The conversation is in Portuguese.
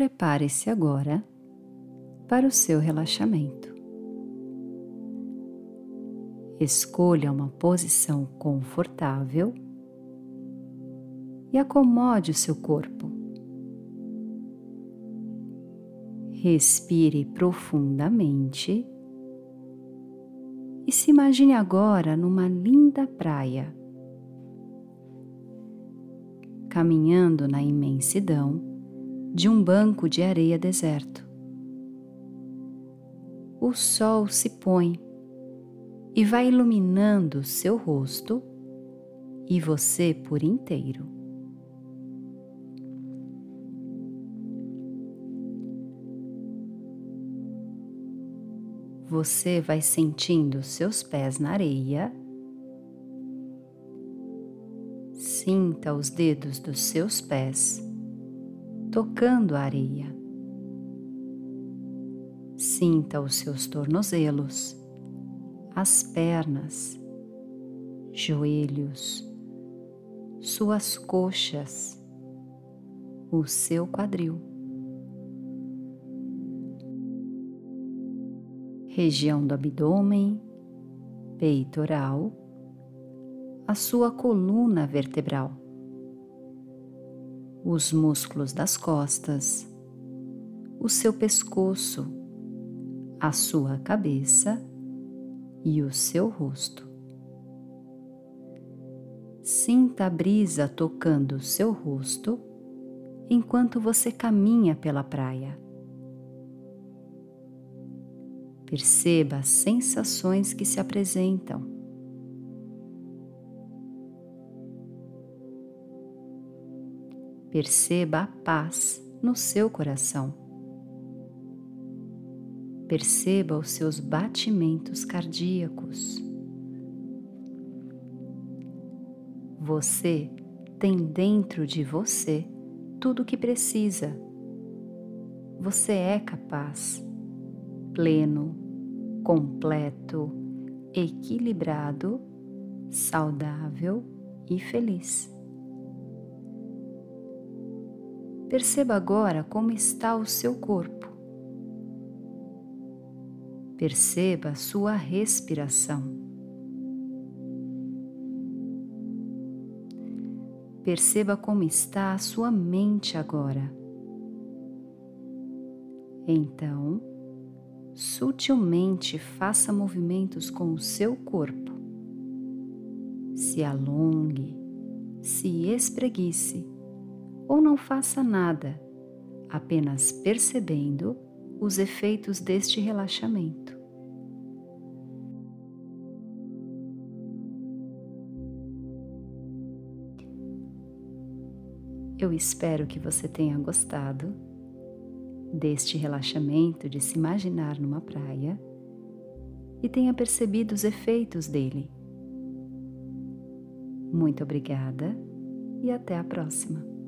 prepare-se agora para o seu relaxamento. Escolha uma posição confortável e acomode o seu corpo. Respire profundamente e se imagine agora numa linda praia, caminhando na imensidão de um banco de areia deserto. O sol se põe e vai iluminando seu rosto e você por inteiro. Você vai sentindo seus pés na areia. Sinta os dedos dos seus pés tocando a areia. Sinta os seus tornozelos, as pernas, joelhos, suas coxas, o seu quadril. Região do abdômen, peitoral, a sua coluna vertebral os músculos das costas, o seu pescoço, a sua cabeça e o seu rosto. Sinta a brisa tocando o seu rosto enquanto você caminha pela praia. Perceba as sensações que se apresentam Perceba a paz no seu coração. Perceba os seus batimentos cardíacos. Você tem dentro de você tudo o que precisa. Você é capaz, pleno, completo, equilibrado, saudável e feliz. Perceba agora como está o seu corpo. Perceba a sua respiração. Perceba como está a sua mente agora. Então, sutilmente faça movimentos com o seu corpo. Se alongue, se espreguice ou não faça nada, apenas percebendo os efeitos deste relaxamento. Eu espero que você tenha gostado deste relaxamento de se imaginar numa praia e tenha percebido os efeitos dele. Muito obrigada e até a próxima.